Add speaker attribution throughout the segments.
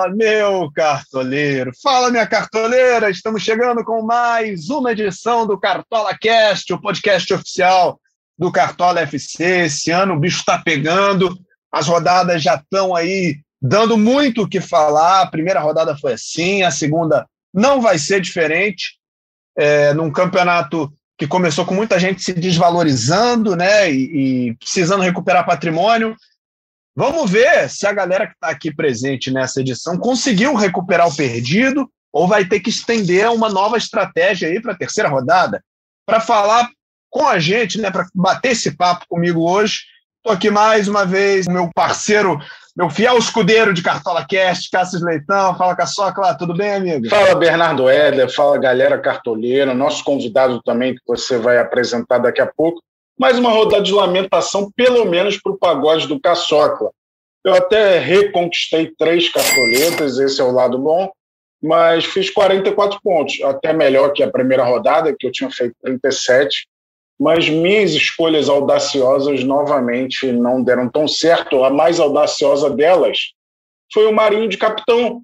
Speaker 1: Fala, meu cartoleiro! Fala, minha cartoleira! Estamos chegando com mais uma edição do Cartola Cast, o podcast oficial do Cartola FC. Esse ano o bicho está pegando, as rodadas já estão aí dando muito o que falar. A primeira rodada foi assim, a segunda não vai ser diferente. É, num campeonato que começou com muita gente se desvalorizando né, e, e precisando recuperar patrimônio. Vamos ver se a galera que está aqui presente nessa edição conseguiu recuperar o perdido ou vai ter que estender uma nova estratégia aí para a terceira rodada. Para falar com a gente, né, para bater esse papo comigo hoje, estou aqui mais uma vez, meu parceiro, meu fiel escudeiro de Cartola Cast, Cássio Leitão. Fala, Caçocla, tudo bem, amigo?
Speaker 2: Fala, Bernardo Éder, fala, galera cartoleira, nosso convidado também, que você vai apresentar daqui a pouco mais uma rodada de lamentação, pelo menos para o pagode do Caçocla. Eu até reconquistei três cartoletas, esse é o lado bom, mas fiz 44 pontos, até melhor que a primeira rodada, que eu tinha feito 37. Mas minhas escolhas audaciosas novamente não deram tão certo. A mais audaciosa delas foi o Marinho de Capitão.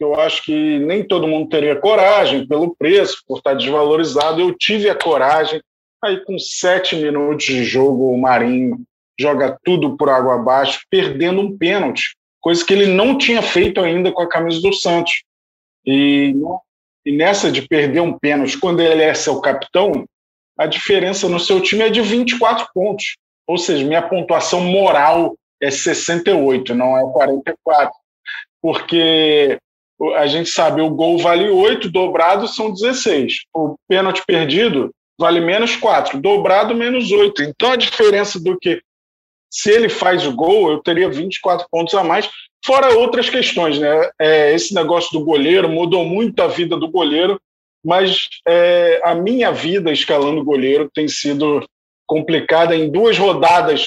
Speaker 2: Eu acho que nem todo mundo teria coragem pelo preço, por estar desvalorizado. Eu tive a coragem, Aí, com sete minutos de jogo, o Marinho joga tudo por água abaixo, perdendo um pênalti, coisa que ele não tinha feito ainda com a camisa do Santos. E, e nessa de perder um pênalti, quando ele é seu capitão, a diferença no seu time é de 24 pontos. Ou seja, minha pontuação moral é 68, não é 44. Porque a gente sabe, o gol vale 8, dobrado são 16. O pênalti perdido vale menos 4, dobrado menos 8. Então a diferença do que se ele faz o gol, eu teria 24 pontos a mais, fora outras questões, né? É, esse negócio do goleiro mudou muito a vida do goleiro, mas é, a minha vida escalando goleiro tem sido complicada. Em duas rodadas,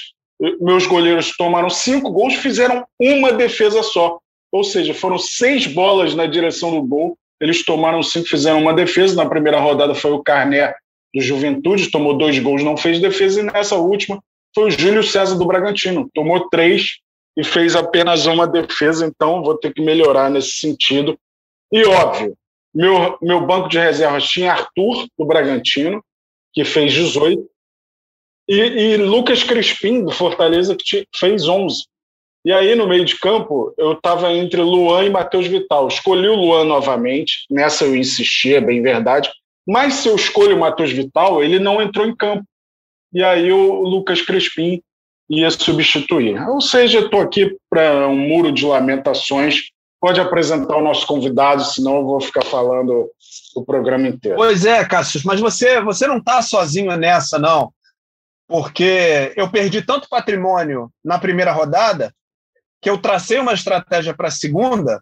Speaker 2: meus goleiros tomaram cinco gols, fizeram uma defesa só. Ou seja, foram seis bolas na direção do gol, eles tomaram cinco, fizeram uma defesa. Na primeira rodada foi o Carné do Juventude, tomou dois gols, não fez defesa, e nessa última foi o Júlio César do Bragantino, tomou três e fez apenas uma defesa, então vou ter que melhorar nesse sentido. E óbvio, meu, meu banco de reservas tinha Arthur do Bragantino, que fez 18, e, e Lucas Crispim do Fortaleza, que fez 11. E aí, no meio de campo, eu estava entre Luan e Matheus Vital. Escolhi o Luan novamente, nessa eu insisti, é bem verdade, mas se eu escolho o Matheus Vital, ele não entrou em campo. E aí o Lucas Crespim ia substituir. Ou seja, estou aqui para um muro de lamentações. Pode apresentar o nosso convidado, senão eu vou ficar falando o programa inteiro.
Speaker 1: Pois é, Cássio, mas você, você não está sozinho nessa, não. Porque eu perdi tanto patrimônio na primeira rodada que eu tracei uma estratégia para a segunda,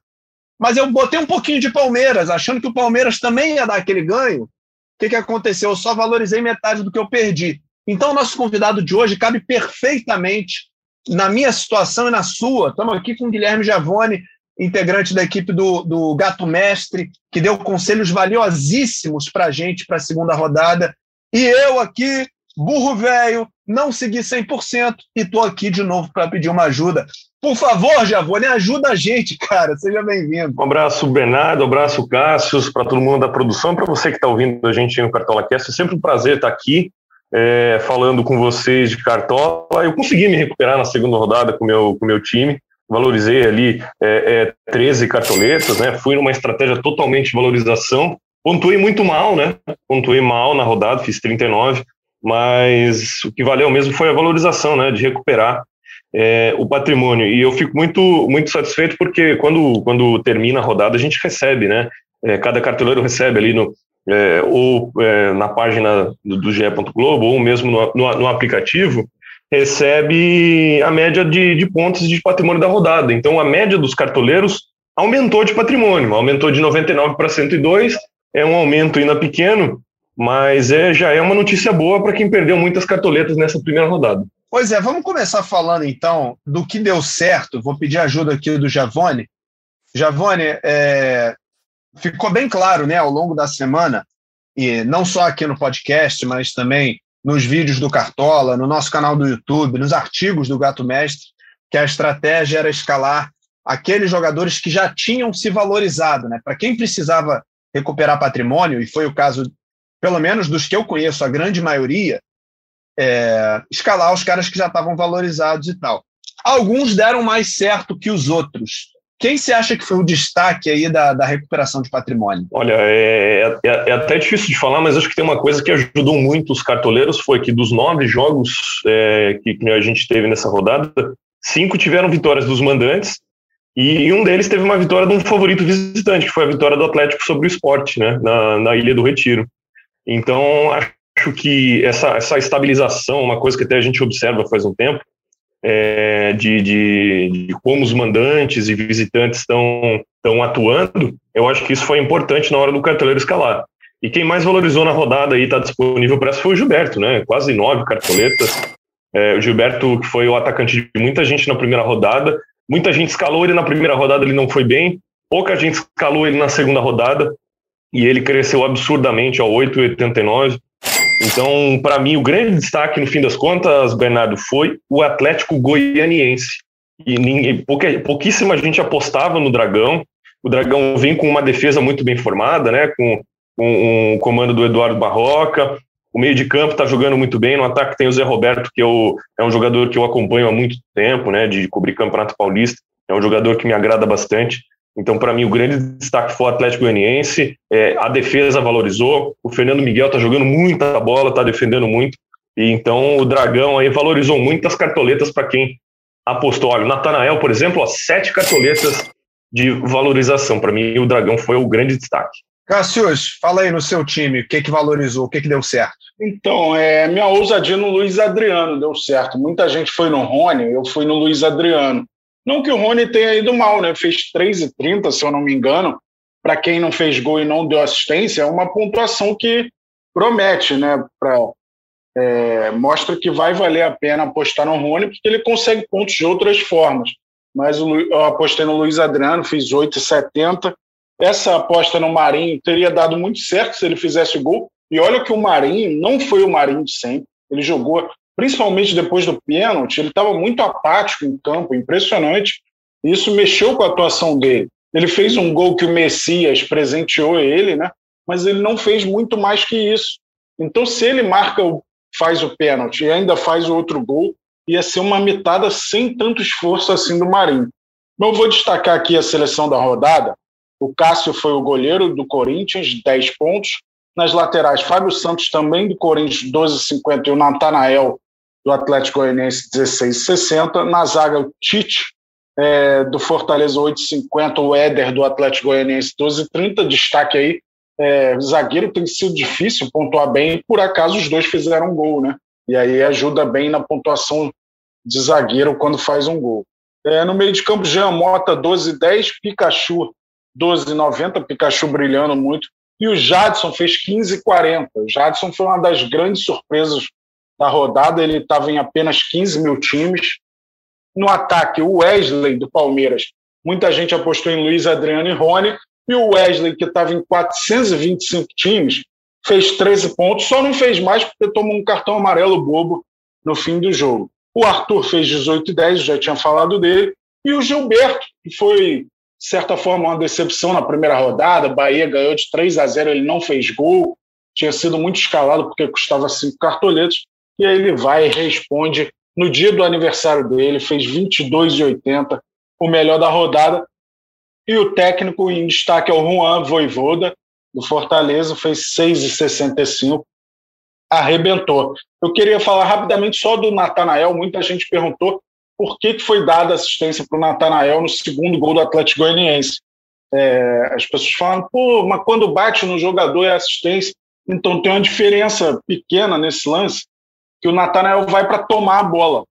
Speaker 1: mas eu botei um pouquinho de Palmeiras, achando que o Palmeiras também ia dar aquele ganho, o que, que aconteceu? Eu só valorizei metade do que eu perdi. Então, o nosso convidado de hoje cabe perfeitamente na minha situação e na sua. Estamos aqui com o Guilherme Giavone, integrante da equipe do, do Gato Mestre, que deu conselhos valiosíssimos para a gente para a segunda rodada. E eu aqui, burro velho, não segui 100% e estou aqui de novo para pedir uma ajuda. Por favor, Javone, ajuda a gente, cara. Seja bem-vindo.
Speaker 3: Um abraço, Bernardo. Um abraço, Cássio, para todo mundo da produção. Para você que está ouvindo a gente no Cartola Cast, é sempre um prazer estar aqui é, falando com vocês de Cartola. Eu consegui me recuperar na segunda rodada com meu, o com meu time. Valorizei ali é, é, 13 cartoletas, né? Fui numa estratégia totalmente de valorização. Pontuei muito mal, né? Pontuei mal na rodada, fiz 39, mas o que valeu mesmo foi a valorização, né? De recuperar é, o patrimônio. E eu fico muito, muito satisfeito porque quando, quando termina a rodada a gente recebe, né? É, cada cartoleiro recebe ali no, é, ou na página do, do GE. Globo ou mesmo no, no, no, aplicativo, recebe a média de, de pontos de patrimônio da rodada. Então a média dos cartoleiros aumentou de patrimônio, aumentou de 99 para 102, é um aumento ainda pequeno, mas é, já é uma notícia boa para quem perdeu muitas cartoletas nessa primeira rodada.
Speaker 1: Pois é, vamos começar falando então do que deu certo. Vou pedir ajuda aqui do Javone. Javone, é, ficou bem claro né, ao longo da semana, e não só aqui no podcast, mas também nos vídeos do Cartola, no nosso canal do YouTube, nos artigos do Gato Mestre, que a estratégia era escalar aqueles jogadores que já tinham se valorizado, né? Para quem precisava recuperar patrimônio, e foi o caso, pelo menos dos que eu conheço, a grande maioria, é, escalar os caras que já estavam valorizados e tal. Alguns deram mais certo que os outros. Quem você acha que foi o destaque aí da, da recuperação de patrimônio?
Speaker 3: Olha, é, é, é, até difícil de falar, mas acho que tem uma coisa que ajudou muito os cartoleiros, foi que dos nove jogos é, que, que a gente teve nessa rodada, cinco tiveram vitórias dos mandantes e um deles teve uma vitória de um favorito visitante, que foi a vitória do Atlético sobre o esporte, né, na, na Ilha do Retiro. Então, acho que essa, essa estabilização, uma coisa que até a gente observa faz um tempo, é, de, de, de, como os mandantes e visitantes estão, estão atuando, eu acho que isso foi importante na hora do cartoleiro escalar. E quem mais valorizou na rodada e está disponível para essa foi o Gilberto, né? Quase nove cartoletas. É, o Gilberto, que foi o atacante de muita gente na primeira rodada, Muita gente escalou ele na primeira rodada, ele não foi bem. Pouca gente escalou ele na segunda rodada e ele cresceu absurdamente ao 8,89. Então, para mim, o grande destaque, no fim das contas, Bernardo, foi o Atlético Goianiense. E ninguém, pouquíssima gente apostava no Dragão. O Dragão vem com uma defesa muito bem formada, né? Com, com um comando do Eduardo Barroca, o meio de campo está jogando muito bem. No ataque tem o Zé Roberto, que eu, é um jogador que eu acompanho há muito tempo, né, de cobrir Campeonato Paulista. É um jogador que me agrada bastante. Então, para mim, o grande destaque foi o Atlético Goianiense. É, a defesa valorizou. O Fernando Miguel está jogando muita bola, está defendendo muito. E então o Dragão aí valorizou muito as cartoletas para quem apostou. Olha, o Natanael, por exemplo, ó, sete cartoletas de valorização. Para mim, o Dragão foi o grande destaque.
Speaker 1: Cassius, fala aí no seu time, o que, que valorizou, o que, que deu certo?
Speaker 2: Então, é, minha ousadia no Luiz Adriano deu certo. Muita gente foi no Rony, eu fui no Luiz Adriano. Não que o Rony tenha ido mal, né? Fez 3,30, se eu não me engano. Para quem não fez gol e não deu assistência, é uma pontuação que promete, né? Pra, é, mostra que vai valer a pena apostar no Rony, porque ele consegue pontos de outras formas. Mas eu apostei no Luiz Adriano, fiz 8,70 essa aposta no Marinho teria dado muito certo se ele fizesse gol. E olha que o Marinho não foi o Marinho de sempre. Ele jogou, principalmente depois do pênalti, ele estava muito apático em campo, impressionante. Isso mexeu com a atuação dele. Ele fez um gol que o Messias presenteou ele, né? Mas ele não fez muito mais que isso. Então, se ele marca, faz o pênalti e ainda faz o outro gol, ia ser uma mitada sem tanto esforço assim do Marinho. Mas eu vou destacar aqui a seleção da rodada, o Cássio foi o goleiro do Corinthians, 10 pontos. Nas laterais, Fábio Santos também do Corinthians, 12,50 e o Natanael do Atlético Goianiense, 16,60. Na zaga, o Tite é, do Fortaleza, 8,50. O Éder do Atlético Goianiense, 12,30. Destaque aí, é, zagueiro tem sido difícil pontuar bem. Por acaso, os dois fizeram um gol, né? E aí ajuda bem na pontuação de zagueiro quando faz um gol. É, no meio de campo, Jean Mota, 12,10. Pikachu 12,90, Pikachu brilhando muito. E o Jadson fez 15,40. O Jadson foi uma das grandes surpresas da rodada. Ele estava em apenas 15 mil times. No ataque, o Wesley do Palmeiras. Muita gente apostou em Luiz Adriano e Rony. E o Wesley, que estava em 425 times, fez 13 pontos. Só não fez mais porque tomou um cartão amarelo bobo no fim do jogo. O Arthur fez 18 e 10, já tinha falado dele. E o Gilberto, que foi de certa forma, uma decepção na primeira rodada. Bahia ganhou de 3 a 0, ele não fez gol, tinha sido muito escalado porque custava cinco cartoletas. E aí ele vai e responde no dia do aniversário dele, fez 22,80, o melhor da rodada. E o técnico em destaque é o Juan Voivoda, do Fortaleza, fez 6,65, arrebentou. Eu queria falar rapidamente só do Natanael, muita gente perguntou por que, que foi dada assistência para o Natanael no segundo gol do Atlético Goianiense. É, as pessoas falam, pô, mas quando bate no jogador é assistência. Então tem uma diferença pequena nesse lance, que o Natanael vai para tomar a bola.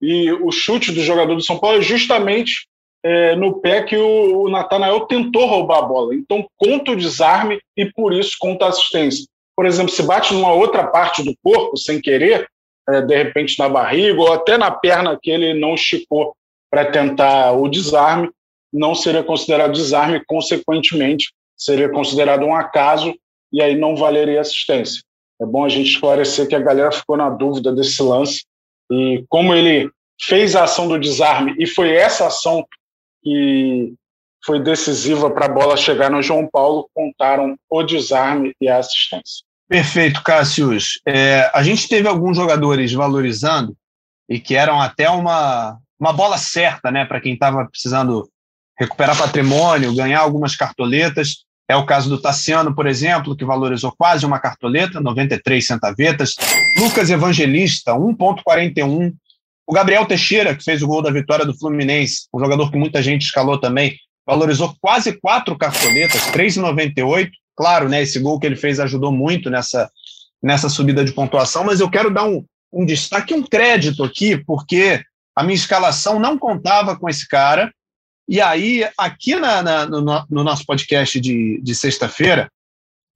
Speaker 2: E o chute do jogador do São Paulo é justamente é, no pé que o, o Natanael tentou roubar a bola. Então conta o desarme e por isso conta a assistência. Por exemplo, se bate numa outra parte do corpo sem querer, é, de repente na barriga ou até na perna que ele não esticou para tentar o desarme, não seria considerado desarme, consequentemente, seria considerado um acaso e aí não valeria assistência. É bom a gente esclarecer que a galera ficou na dúvida desse lance e como ele fez a ação do desarme e foi essa ação que foi decisiva para a bola chegar no João Paulo, contaram o desarme e a assistência.
Speaker 1: Perfeito, Cássius. É, a gente teve alguns jogadores valorizando e que eram até uma, uma bola certa né, para quem estava precisando recuperar patrimônio, ganhar algumas cartoletas. É o caso do Tassiano, por exemplo, que valorizou quase uma cartoleta, 93 centavetas. Lucas Evangelista, 1,41. O Gabriel Teixeira, que fez o gol da vitória do Fluminense, um jogador que muita gente escalou também, valorizou quase quatro cartoletas, 3,98. Claro, né, esse gol que ele fez ajudou muito nessa, nessa subida de pontuação, mas eu quero dar um, um destaque, um crédito aqui, porque a minha escalação não contava com esse cara. E aí, aqui na, na, no, no, nosso podcast de, de sexta-feira,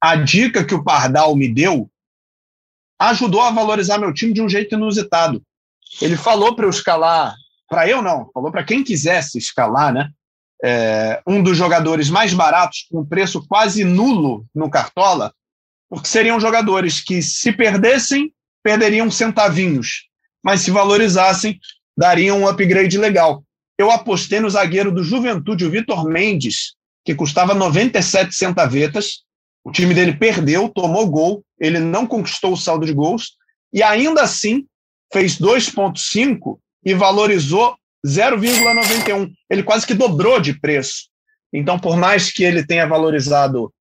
Speaker 1: a dica que o Pardal me deu ajudou a valorizar meu time de um jeito inusitado. Ele falou para eu escalar, para eu não, falou para quem quisesse escalar, né? é, um dos jogadores mais baratos, com preço quase nulo no Cartola, porque seriam jogadores que, se perdessem, perderiam centavinhos, mas se valorizassem, dariam um upgrade legal. Eu apostei no zagueiro do Juventude, o Vitor Mendes, que custava 97 centavetas. O time dele perdeu, tomou gol, ele não conquistou o saldo de gols e ainda assim fez 2,5 e valorizou 0,91. Ele quase que dobrou de preço. Então, por mais que ele tenha valorizado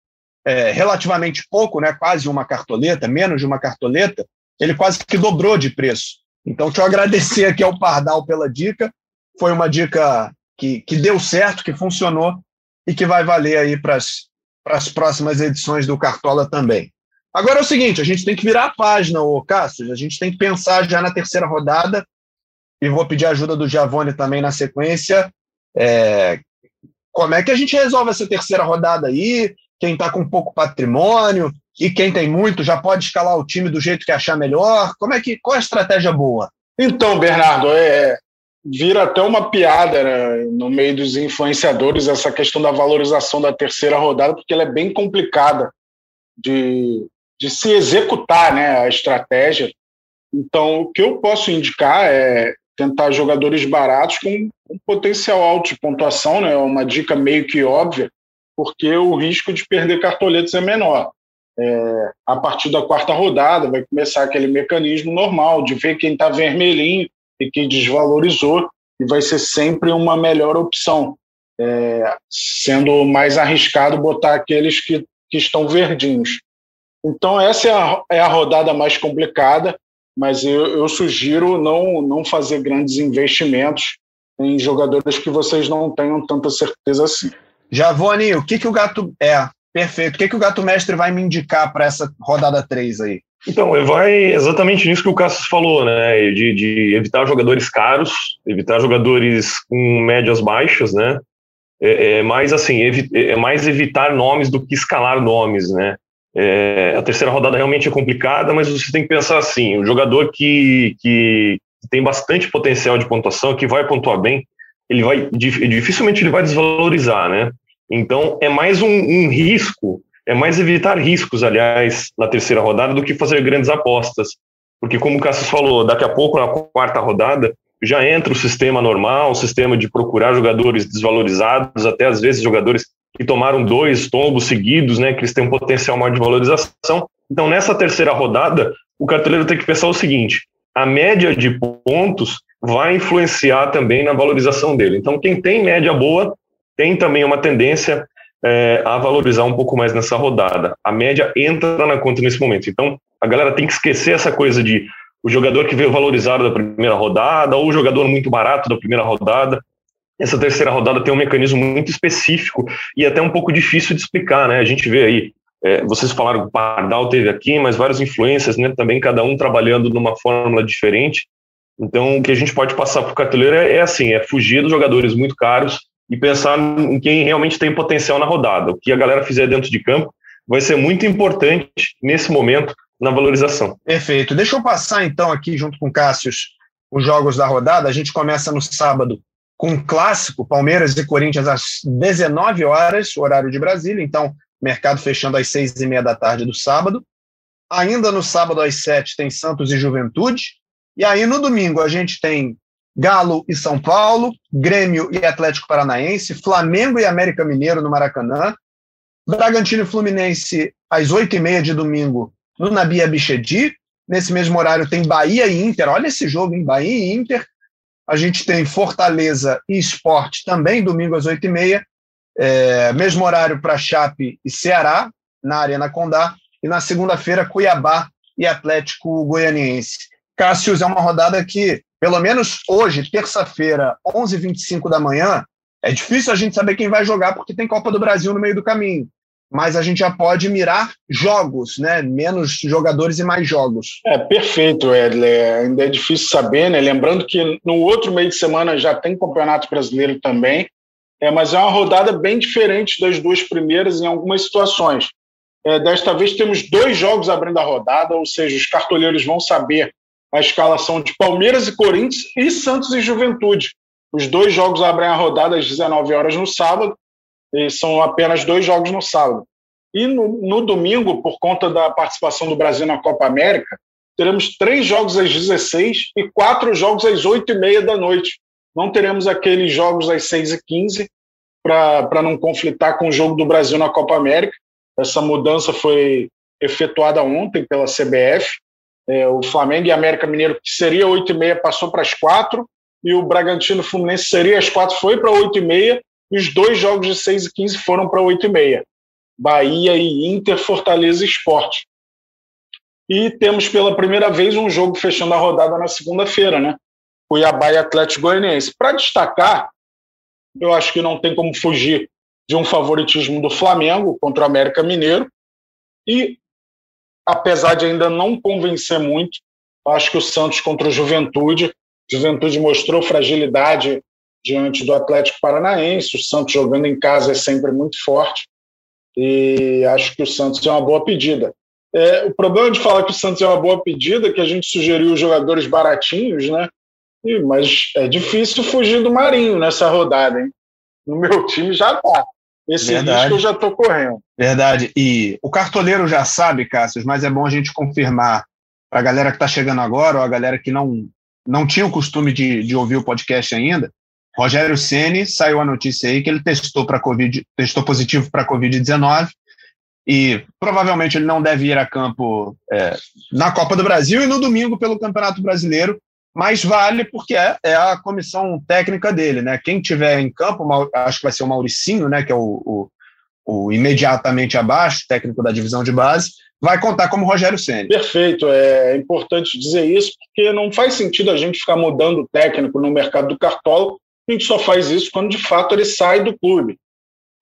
Speaker 1: é, relativamente pouco, né, quase uma cartoleta, menos de uma cartoleta, ele quase que dobrou de preço. Então, deixa eu agradecer aqui ao Pardal pela dica. Foi uma dica que, que deu certo, que funcionou e que vai valer aí para as próximas edições do Cartola também. Agora é o seguinte, a gente tem que virar a página, ô Cássio, a gente tem que pensar já na terceira rodada e vou pedir a ajuda do Giavone também na sequência. É, como é que a gente resolve essa terceira rodada aí? Quem está com pouco patrimônio e quem tem muito já pode escalar o time do jeito que achar melhor? Como é que qual é a estratégia boa?
Speaker 2: Então, Bernardo, é, vira até uma piada né, no meio dos influenciadores essa questão da valorização da terceira rodada, porque ela é bem complicada de, de se executar né, a estratégia. Então, o que eu posso indicar é tentar jogadores baratos com um potencial alto de pontuação, né? É uma dica meio que óbvia, porque o risco de perder cartoletes é menor. É, a partir da quarta rodada vai começar aquele mecanismo normal de ver quem está vermelhinho e quem desvalorizou e vai ser sempre uma melhor opção, é, sendo mais arriscado botar aqueles que, que estão verdinhos. Então essa é a, é a rodada mais complicada mas eu, eu sugiro não, não fazer grandes investimentos em jogadores que vocês não tenham tanta certeza assim.
Speaker 1: Javone, o que, que o gato. É, perfeito. O que, que o gato mestre vai me indicar para essa rodada 3 aí?
Speaker 3: Então, vai exatamente nisso que o Cassius falou, né? De, de, evitar jogadores caros, evitar jogadores com médias baixas, né? É, é mais assim, é mais evitar nomes do que escalar nomes, né? É, a terceira rodada realmente é complicada, mas você tem que pensar assim: o jogador que, que tem bastante potencial de pontuação, que vai pontuar bem, ele vai dificilmente ele vai desvalorizar, né? Então é mais um, um risco, é mais evitar riscos, aliás, na terceira rodada do que fazer grandes apostas, porque como o Cassius falou, daqui a pouco na quarta rodada já entra o sistema normal, o sistema de procurar jogadores desvalorizados, até às vezes jogadores que tomaram dois tombos seguidos, né, que eles têm um potencial maior de valorização. Então, nessa terceira rodada, o cartoleiro tem que pensar o seguinte: a média de pontos vai influenciar também na valorização dele. Então, quem tem média boa tem também uma tendência é, a valorizar um pouco mais nessa rodada. A média entra na conta nesse momento. Então, a galera tem que esquecer essa coisa de o jogador que veio valorizado da primeira rodada ou o jogador muito barato da primeira rodada essa terceira rodada tem um mecanismo muito específico e até um pouco difícil de explicar, né? A gente vê aí, é, vocês falaram que o Pardal teve aqui, mas vários influências, né? Também cada um trabalhando numa fórmula diferente. Então, o que a gente pode passar para o cartoleiro é, é assim, é fugir dos jogadores muito caros e pensar em quem realmente tem potencial na rodada. O que a galera fizer dentro de campo vai ser muito importante nesse momento na valorização.
Speaker 1: Perfeito. Deixa eu passar então aqui junto com o Cássio os jogos da rodada. A gente começa no sábado com um clássico, Palmeiras e Corinthians às 19 horas, horário de Brasília, então mercado fechando às seis e meia da tarde do sábado. Ainda no sábado às sete tem Santos e Juventude. E aí no domingo a gente tem Galo e São Paulo, Grêmio e Atlético Paranaense, Flamengo e América Mineiro no Maracanã, Bragantino e Fluminense às oito e meia de domingo no Nabi Abichedi. Nesse mesmo horário tem Bahia e Inter. Olha esse jogo, em Bahia e Inter. A gente tem Fortaleza e Esporte também, domingo às oito e meia. É, mesmo horário para Chape e Ceará, na Arena Condá. E na segunda-feira, Cuiabá e Atlético Goianiense. Cássio, é uma rodada que, pelo menos hoje, terça-feira, 11h25 da manhã, é difícil a gente saber quem vai jogar porque tem Copa do Brasil no meio do caminho. Mas a gente já pode mirar jogos, né? Menos jogadores e mais jogos.
Speaker 2: É perfeito, Edler. Ainda é difícil saber, né? Lembrando que no outro meio de semana já tem Campeonato Brasileiro também. É, mas é uma rodada bem diferente das duas primeiras em algumas situações. É, desta vez temos dois jogos abrindo a rodada, ou seja, os cartoleiros vão saber a escalação de Palmeiras e Corinthians e Santos e Juventude. Os dois jogos abrem a rodada às 19 horas no sábado, e são apenas dois jogos no sábado. E no, no domingo, por conta da participação do Brasil na Copa América, teremos três jogos às 16 e quatro jogos às 8 e meia da noite. Não teremos aqueles jogos às 6 e 15 para não conflitar com o jogo do Brasil na Copa América. Essa mudança foi efetuada ontem pela CBF. É, o Flamengo e América Mineiro, que seria 8 e meia, passou para as 4, e o Bragantino Fluminense seria às 4, foi para 8 e meia, e os dois jogos de 6 e 15 foram para 8 e meia. Bahia e Inter, Fortaleza Esporte. E temos pela primeira vez um jogo fechando a rodada na segunda-feira, né? Cuiabá e Atlético Goianiense. Para destacar, eu acho que não tem como fugir de um favoritismo do Flamengo contra o América Mineiro. E, apesar de ainda não convencer muito, acho que o Santos contra o Juventude. Juventude mostrou fragilidade diante do Atlético Paranaense. O Santos jogando em casa é sempre muito forte. E acho que o Santos é uma boa pedida. É, o problema de falar que o Santos é uma boa pedida é que a gente sugeriu jogadores baratinhos, né? E, mas é difícil fugir do Marinho nessa rodada, hein? No meu time já tá. Esse Verdade. risco eu já estou correndo.
Speaker 1: Verdade. E o cartoleiro já sabe, Cássio, mas é bom a gente confirmar para a galera que está chegando agora, ou a galera que não, não tinha o costume de, de ouvir o podcast ainda. Rogério Ceni saiu a notícia aí que ele testou para Covid, testou positivo para Covid-19 e provavelmente ele não deve ir a campo é, na Copa do Brasil e no domingo pelo Campeonato Brasileiro, mas vale porque é, é, a comissão técnica dele, né? Quem tiver em campo, acho que vai ser o Mauricinho, né? Que é o, o, o imediatamente abaixo, técnico da divisão de base, vai contar como Rogério Ceni.
Speaker 2: Perfeito, é importante dizer isso porque não faz sentido a gente ficar mudando técnico no mercado do cartola. A gente só faz isso quando de fato ele sai do clube.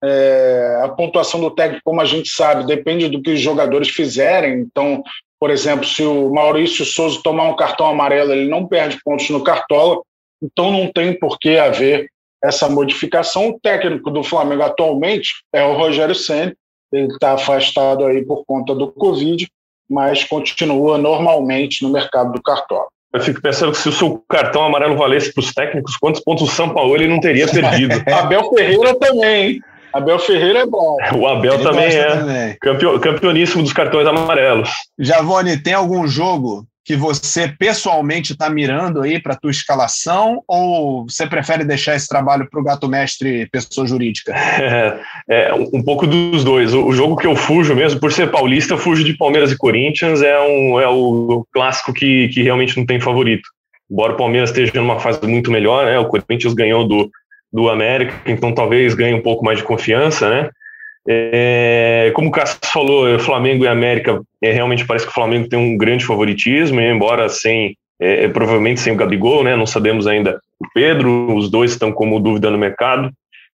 Speaker 2: É, a pontuação do técnico, como a gente sabe, depende do que os jogadores fizerem. Então, por exemplo, se o Maurício Souza tomar um cartão amarelo, ele não perde pontos no Cartola, então não tem por que haver essa modificação. O técnico do Flamengo atualmente é o Rogério Senna, ele está afastado aí por conta do Covid, mas continua normalmente no mercado do Cartola.
Speaker 3: Eu fico pensando que se o seu cartão amarelo valesse para os técnicos, quantos pontos o São Paulo ele não teria perdido?
Speaker 2: Abel Ferreira também, hein? Abel Ferreira é bom.
Speaker 3: O Abel Ele também é também. Campeon, campeoníssimo dos cartões amarelos.
Speaker 1: Javone, tem algum jogo que você pessoalmente está mirando aí para tua escalação ou você prefere deixar esse trabalho para o gato mestre pessoa jurídica?
Speaker 3: É, é, um pouco dos dois. O, o, jogo que eu fujo mesmo, por ser paulista, eu fujo de Palmeiras e Corinthians, é, um, é o clássico que, que realmente não tem favorito. Embora o Palmeiras esteja numa fase muito melhor, né? O Corinthians ganhou do, do América, então talvez ganhe um pouco mais de confiança, né? É, como o Cássio falou, Flamengo e América, é, realmente parece que o Flamengo tem um grande favoritismo, embora sem, é, é, provavelmente sem o Gabigol, né? Não sabemos ainda o Pedro, os dois estão como dúvida no mercado.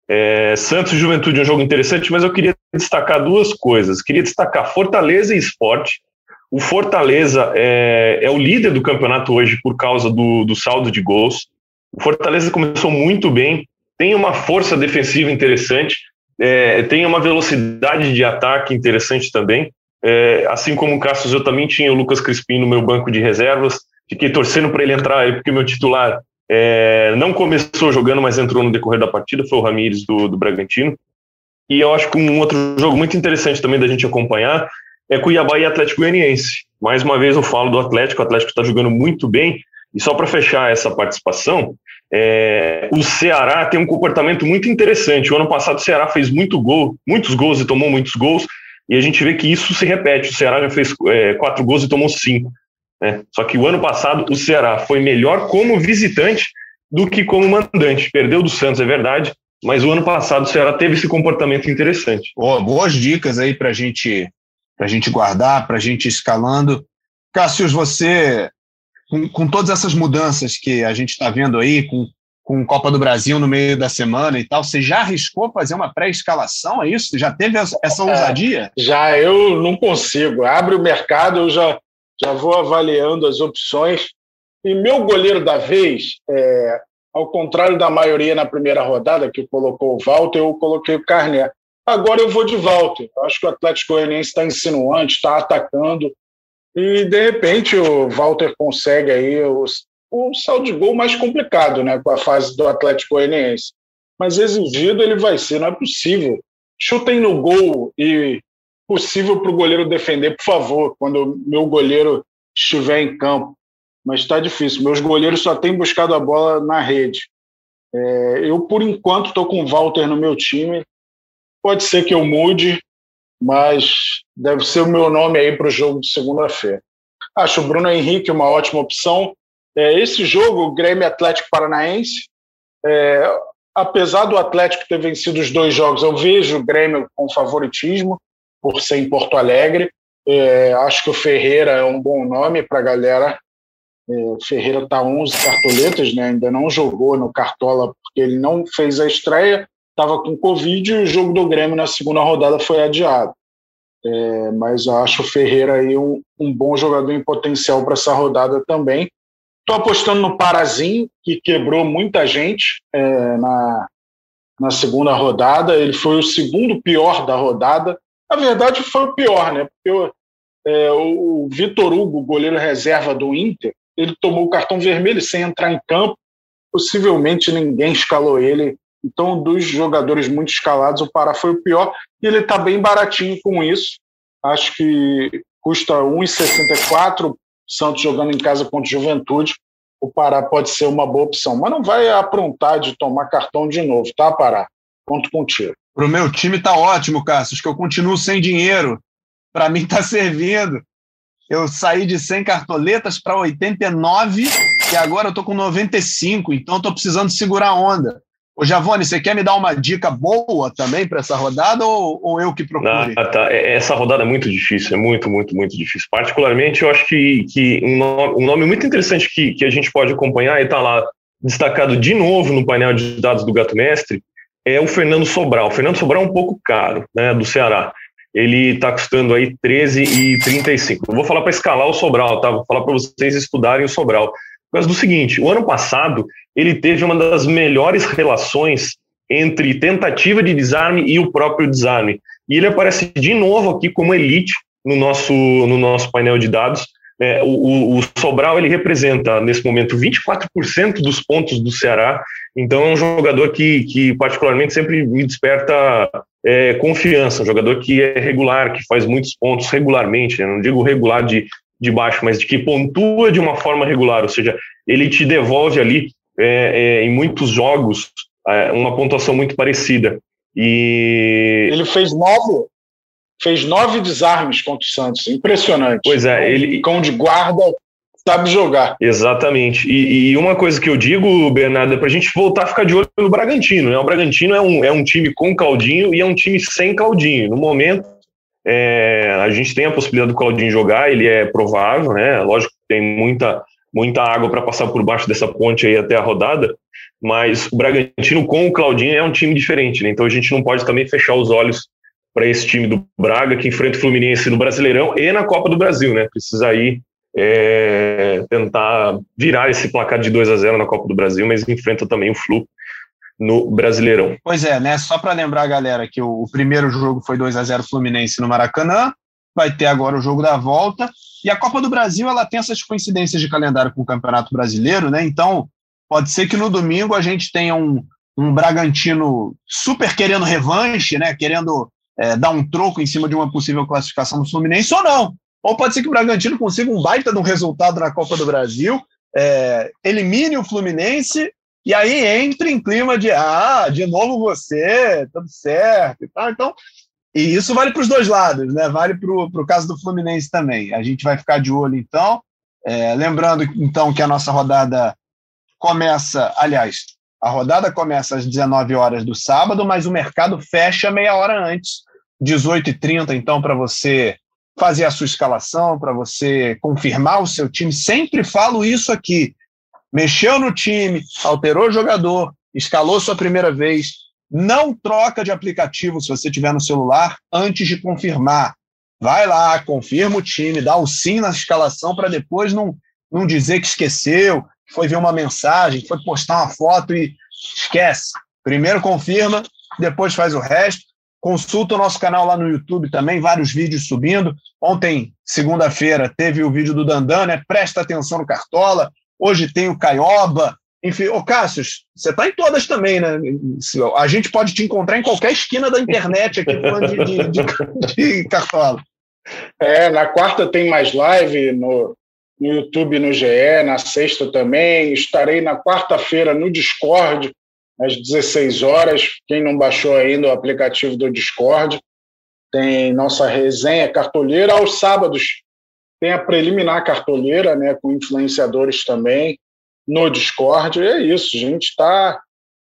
Speaker 3: É, Santos e Juventude é um jogo interessante, mas eu queria destacar duas coisas. Queria destacar Fortaleza e Esporte. O Fortaleza é, é o líder do campeonato hoje por causa do, do saldo de gols. O Fortaleza começou muito bem, tem uma força defensiva interessante, é, tem uma velocidade de ataque interessante também. É, assim como o Cassius, eu também tinha o Lucas Crispim no meu banco de reservas, fiquei torcendo para ele entrar porque meu titular é, não começou jogando, mas entrou no decorrer da partida, foi o Ramires do, do Bragantino. E eu acho que um outro jogo muito interessante também da gente acompanhar é Cuiabá e Atlético Goianiense. Mais uma vez eu falo do Atlético, o Atlético está jogando muito bem, e só para fechar essa participação, É, o Ceará tem um comportamento muito interessante. O ano passado o Ceará fez muito gol, muitos gols e tomou muitos gols, e a gente vê que isso se repete. O Ceará já fez é, quatro gols e tomou cinco. Né? Só que o ano passado o Ceará foi melhor como visitante do que como mandante. Perdeu do Santos, é verdade, mas o ano passado o Ceará teve esse comportamento interessante.
Speaker 1: Oh, boas dicas aí para gente, a gente guardar, para a gente escalando. Cássio, você com, com todas essas mudanças que a gente está vendo aí, com, com Copa do Brasil no meio da semana e tal, você já arriscou fazer uma pré-escalação? É isso? Já teve essa, essa é, ousadia?
Speaker 2: Já, eu não consigo. Abre o mercado, eu já, já vou avaliando as opções. E meu goleiro da vez, é, ao contrário da maioria na primeira rodada, que colocou o Walter, eu coloquei o Carné. Agora eu vou de Walter. Acho que o Atlético Goianiense está insinuante, está atacando, e, de repente, o Walter consegue aí o, o saldo de gol mais complicado, né, com a fase do Atlético Goianiense. Mas exigido ele vai ser, não é possível. Chutem no gol e possível para o goleiro defender, por favor, quando o meu goleiro estiver em campo. Mas está difícil. Meus goleiros só têm buscado a bola na rede. É, eu, por enquanto, estou com o Walter no meu time. Pode ser que eu mude, mas deve ser o meu nome aí para o jogo de segunda-feira. Acho o Bruno Henrique uma ótima opção. É, esse jogo, o Grêmio Atlético Paranaense, é, apesar do Atlético ter vencido os dois jogos, eu vejo o Grêmio com favoritismo, por ser em Porto Alegre. É, acho que o Ferreira é um bom nome para a galera. É, Ferreira está 11 cartoletas, né? ainda não jogou no Cartola porque ele não fez a estreia, estava com Covid e o jogo do Grêmio na segunda rodada foi adiado. É, mas acho o Ferreira aí um, um bom jogador em potencial para essa rodada também. Estou apostando no Parazinho, que quebrou muita gente é, na, na segunda rodada. Ele foi o segundo pior da rodada. Na verdade, foi o pior, né? Porque é, o Vitor Hugo, goleiro reserva do Inter, ele tomou o cartão vermelho sem entrar em campo. Possivelmente ninguém escalou ele então, dos jogadores muito escalados, o Pará foi o pior e ele está bem baratinho com isso. Acho que custa 1,64. Santos jogando em casa contra o Juventude. O Pará pode ser uma boa opção, mas não vai aprontar de tomar cartão de novo, tá, Pará? Conto contigo.
Speaker 1: Para o meu time tá ótimo, Cassius, que eu continuo sem dinheiro. Para mim tá servindo. Eu saí de 100 cartoletas para 89 e agora eu tô com 95, então estou precisando segurar a onda. Ô, Javone, você quer me dar uma dica boa também para essa rodada ou, ou, eu que procure?
Speaker 3: Ah, tá. É, essa rodada é muito difícil, é muito, muito, muito difícil. Particularmente, eu acho que, que um, nome, um nome muito interessante que, que a gente pode acompanhar e está lá destacado de novo no painel de dados do Gato Mestre é o Fernando Sobral. O Fernando Sobral é um pouco caro, né, do Ceará. Ele está custando aí 13,35. Eu vou falar para escalar o Sobral, tá? Vou falar para vocês estudarem o Sobral. Por causa do seguinte, o ano passado ele teve uma das melhores relações entre tentativa de desarme e o próprio desarme. E ele aparece de novo aqui como elite no nosso, no nosso painel de dados. É, o, o, Sobral ele representa, nesse momento, 24% dos pontos do Ceará. Então, é um jogador que, que particularmente, sempre me desperta é, confiança. Um jogador que é regular, que faz muitos pontos regularmente. Né? Não digo regular de, de baixo, mas de que pontua de uma forma regular. Ou seja, ele te devolve ali é, é, em muitos jogos é, uma pontuação muito parecida. E
Speaker 2: ele fez nove, fez nove desarmes contra o Santos, impressionante.
Speaker 3: Pois é, ele
Speaker 2: cão de guarda sabe jogar.
Speaker 3: Exatamente. E, e uma coisa que eu digo, Bernardo, é para a gente voltar a ficar de olho no Bragantino. Né? O Bragantino é um, é um time com Caldinho e é um time sem Caldinho. No momento, é, a gente tem a possibilidade do Claudinho jogar, ele é provável, né? Lógico que tem muita muita água para passar por baixo dessa ponte aí até a rodada, mas o Bragantino com o Claudinho é um time diferente, né? então a gente não pode também fechar os olhos para esse time do Braga que enfrenta o Fluminense no Brasileirão e na Copa do Brasil, né? Precisa aí é, tentar virar esse placar de 2 a 0 na Copa do Brasil, mas enfrenta também o Flu no Brasileirão.
Speaker 1: Pois é, né? Só para lembrar a galera que o, o primeiro jogo foi 2 a 0 Fluminense no Maracanã, vai ter agora o jogo da volta. E a Copa do Brasil ela tem essas coincidências de calendário com o Campeonato Brasileiro, né? Então, pode ser que no domingo a gente tenha um, um Bragantino super querendo revanche, né? Querendo é, dar um troco em cima de uma possível classificação do Fluminense, ou não. Ou pode ser que o Bragantino consiga um baita de um resultado na Copa do Brasil, é, elimine o Fluminense e aí entra em clima de ah, de novo você, tudo certo e tal. Então, e isso vale para os dois lados, né? Vale para o caso do Fluminense também. A gente vai ficar de olho, então. É, lembrando, então, que a nossa rodada começa, aliás, a rodada começa às 19 horas do sábado, mas o mercado fecha meia hora antes, 18h30, então, para você fazer a sua escalação, para você confirmar o seu time. Sempre falo isso aqui. Mexeu no time, alterou o jogador, escalou sua primeira vez, não troca de aplicativo se você tiver no celular antes de confirmar. Vai lá, confirma o time, dá o sim na escalação para depois não, não dizer que esqueceu, foi ver uma mensagem, foi postar uma foto e esquece. Primeiro confirma, depois faz o resto. Consulta o nosso canal lá no YouTube também, vários vídeos subindo. Ontem, segunda-feira, teve o vídeo do Dandan, né? Presta atenção no Cartola. Hoje tem o Caioba. Enfim, ô Cássio, você está em todas também, né? A gente pode te encontrar em qualquer esquina da internet aqui falando de, de, de, de Cartola.
Speaker 2: É, na quarta tem mais live no, no YouTube no GE, na sexta também. Estarei na quarta-feira no Discord, às 16 horas. Quem não baixou ainda o aplicativo do Discord, tem nossa resenha cartoleira. Aos sábados tem a preliminar cartoleira, né, com influenciadores também, no Discord. E é isso, a gente está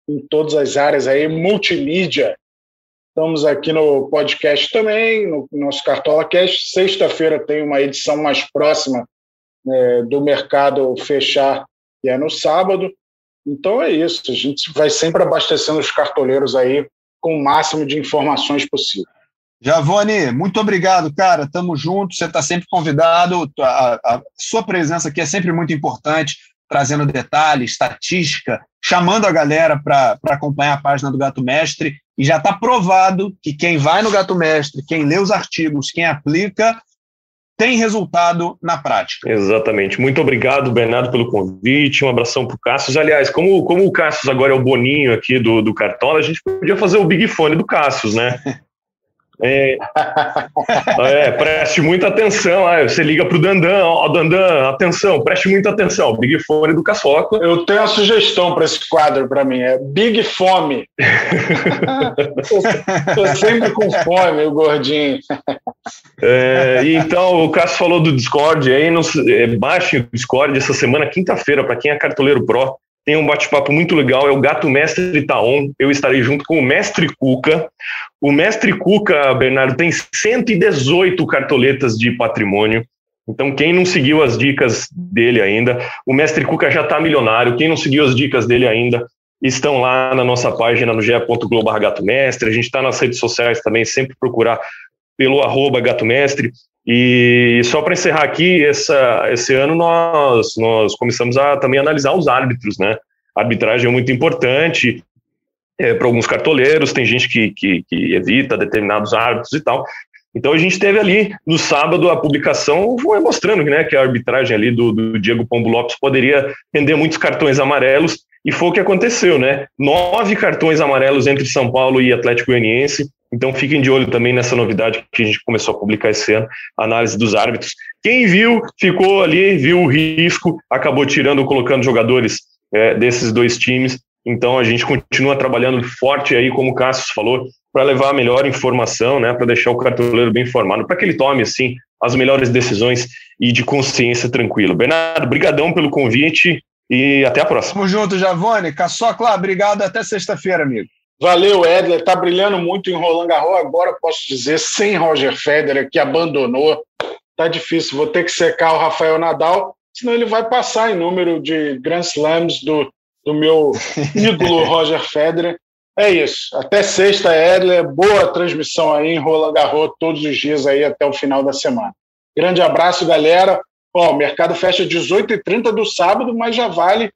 Speaker 2: em todas as áreas aí, multimídia. Estamos aqui no podcast também, no nosso Cartola Cast. Sexta-feira tem uma edição mais próxima é, do mercado fechar, que é no sábado. Então é isso, a gente vai sempre abastecendo os cartoleiros aí com o máximo de informações possível.
Speaker 1: Javone, muito obrigado, cara. Tamo junto. Você está sempre convidado. A, a, sua presença aqui é sempre muito importante, trazendo detalhes, estatística, chamando a galera para acompanhar a página do Gato Mestre. E já está provado que quem vai no Gato Mestre, quem lê os artigos, quem aplica, tem resultado na prática.
Speaker 3: Exatamente. Muito obrigado, Bernardo, pelo convite. Um abração para o Cassius. Aliás, como, como o Cassius agora é o Boninho aqui do, do Cartola, a gente podia fazer o Big Fone do Cassius, né? É, é, preste muita atenção. Ah, você liga para o Dandan, ó, Dandan, atenção, preste muita atenção. Big Fone do Caçoca.
Speaker 2: Eu tenho uma sugestão para esse quadro para mim: é Big Fome. Estou sempre com fome, o gordinho.
Speaker 3: É, então, o Cássio falou do Discord aí, nos, é, baixe o Discord essa semana, quinta-feira, para quem é cartoleiro Pro tem um bate-papo muito legal, é o Gato Mestre Taon. Eu estarei junto com o Mestre Cuca. O Mestre Cuca, Bernardo, tem 118 cartoletas de patrimônio. Então, quem não seguiu as dicas dele ainda, o Mestre Cuca já está milionário. Quem não seguiu as dicas dele ainda, estão lá na nossa página no ge.globo Gato Mestre. A gente está nas redes sociais também, sempre procurar pelo arroba Gato Mestre. E só para encerrar aqui, essa, esse ano nós, nós começamos a também analisar os árbitros, né? A arbitragem é muito importante é, para alguns cartoleiros, tem gente que, que, que, evita determinados árbitros e tal. Então a gente teve ali no sábado a publicação mostrando né, que a arbitragem ali do, do Diego Pombo Lopes poderia render muitos cartões amarelos, e foi o que aconteceu, né? Nove cartões amarelos entre São Paulo e Atlético Goianiense, então fiquem de olho também nessa novidade que a gente começou a publicar esse ano, análise dos árbitros. Quem viu, ficou ali, viu o risco, acabou tirando, colocando jogadores é, desses dois times. Então a gente continua trabalhando forte aí, como o Cassius falou, para levar a melhor informação, né, para deixar o cartoleiro bem informado, para que ele tome assim as melhores decisões e de consciência tranquilo. Bernardo, brigadão pelo convite e até a próxima.
Speaker 1: Tamo junto, Javone. Caçocla, obrigado. Até sexta-feira, amigo.
Speaker 2: Valeu, Edler. Está brilhando muito em Roland Garros. Agora posso dizer, sem Roger Federer, que abandonou. Tá difícil. Vou ter que secar o Rafael Nadal, senão ele vai passar em número de Grand Slams do, do meu ídolo Roger Federer. É isso. Até sexta, Edler. Boa transmissão aí em Roland Garros todos os dias aí até o final da semana. Grande abraço, galera. Ó, o mercado fecha 18h30 do sábado, mas já vale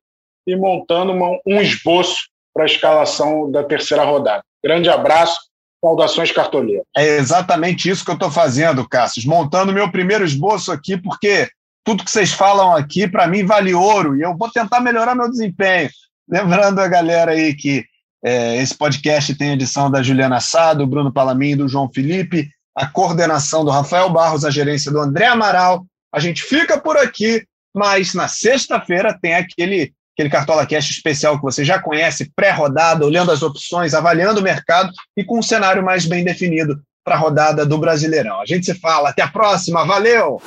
Speaker 2: ir montando uma, um esboço para a escalação da terceira rodada. Grande abraço, saudações cartoleiras.
Speaker 1: É exatamente isso que eu estou fazendo, Cássio, montando meu primeiro esboço aqui, porque tudo que vocês falam aqui, para mim, vale ouro, e eu vou tentar melhorar meu desempenho. Lembrando a galera aí que é, esse podcast tem edição da Juliana Sá, do Bruno Palamin e do João Felipe, a coordenação do Rafael Barros, a gerência do André Amaral. A gente fica por aqui, mas na sexta-feira tem aquele aquele Cartola Cash especial que você já conhece, pré-rodada, olhando as opções, avaliando o mercado e com um cenário mais bem definido para a rodada do Brasileirão. A gente se fala, até a próxima, valeu!